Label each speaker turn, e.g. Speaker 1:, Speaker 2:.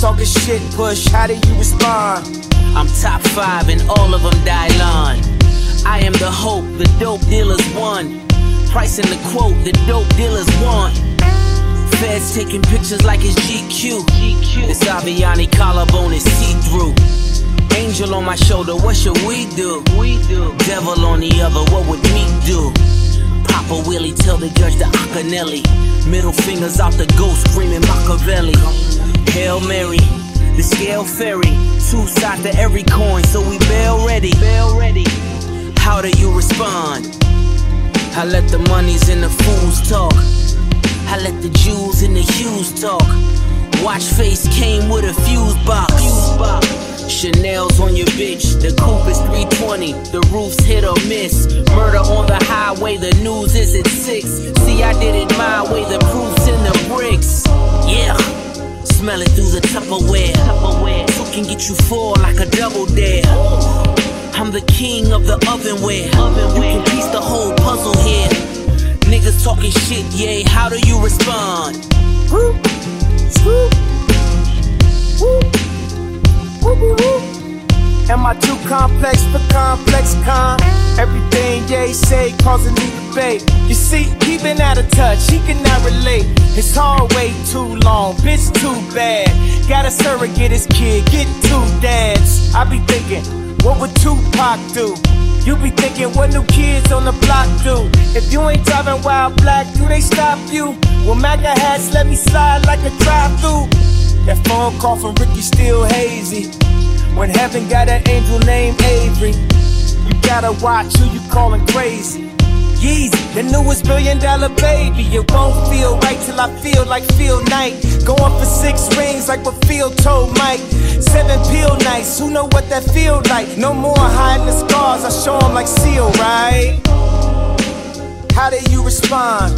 Speaker 1: Talking shit, push, how do you respond?
Speaker 2: I'm top five and all of them Dylon. I am the hope, the dope dealers won. Pricing the quote, the dope dealers want. Feds taking pictures like it's GQ. GQ. This Avianne collarbone is see through. Angel on my shoulder, what should we do? We do. Devil on the other, what would Meek do? Papa Willie tell the judge the Acanelli. Middle fingers out the ghost, screaming Makaveli. Hail Mary, the scale ferry. Two sides to every coin, so we bail ready. Bail ready. How do you respond? I let the monies and the fools talk. I let the Jews and the Hughes talk. Watch face came with a fuse box. Fuse box. Chanel's on your bitch. The coupe is 320. The roof's hit or miss. Murder on the highway. The news is at six. See, I did it my way. The proof's Tupperware. Tupperware. Can get you four like a double dare. I'm the king of the ovenware. You can piece the whole puzzle here. Niggas talking shit, yay. How do you respond?
Speaker 1: Whoop, swoop, whoop, whoopie whoop. Am I too complex for complex con? Everything Ye say causing me debate. You see, he been out of touch, he cannot relate. His hard way too long, bitch too bad. Got a surrogate his kid, get two dads. I be thinking, what would Tupac do? You be thinking, what new kids on the block do? If you ain't driving wild black, do they stop you? Well, MAGA hats let me slide like a drive through. That phone call from Ricky still hazy. When heaven got an angel named Avery, you gotta watch who you calling crazy. The newest billion dollar baby. It won't feel right till I feel like feel night. Going for six rings like what Phil told Mike. Seven peel nights, who know what that feel like? No more hiding the scars, I show 'em like Seal, right? How do you respond?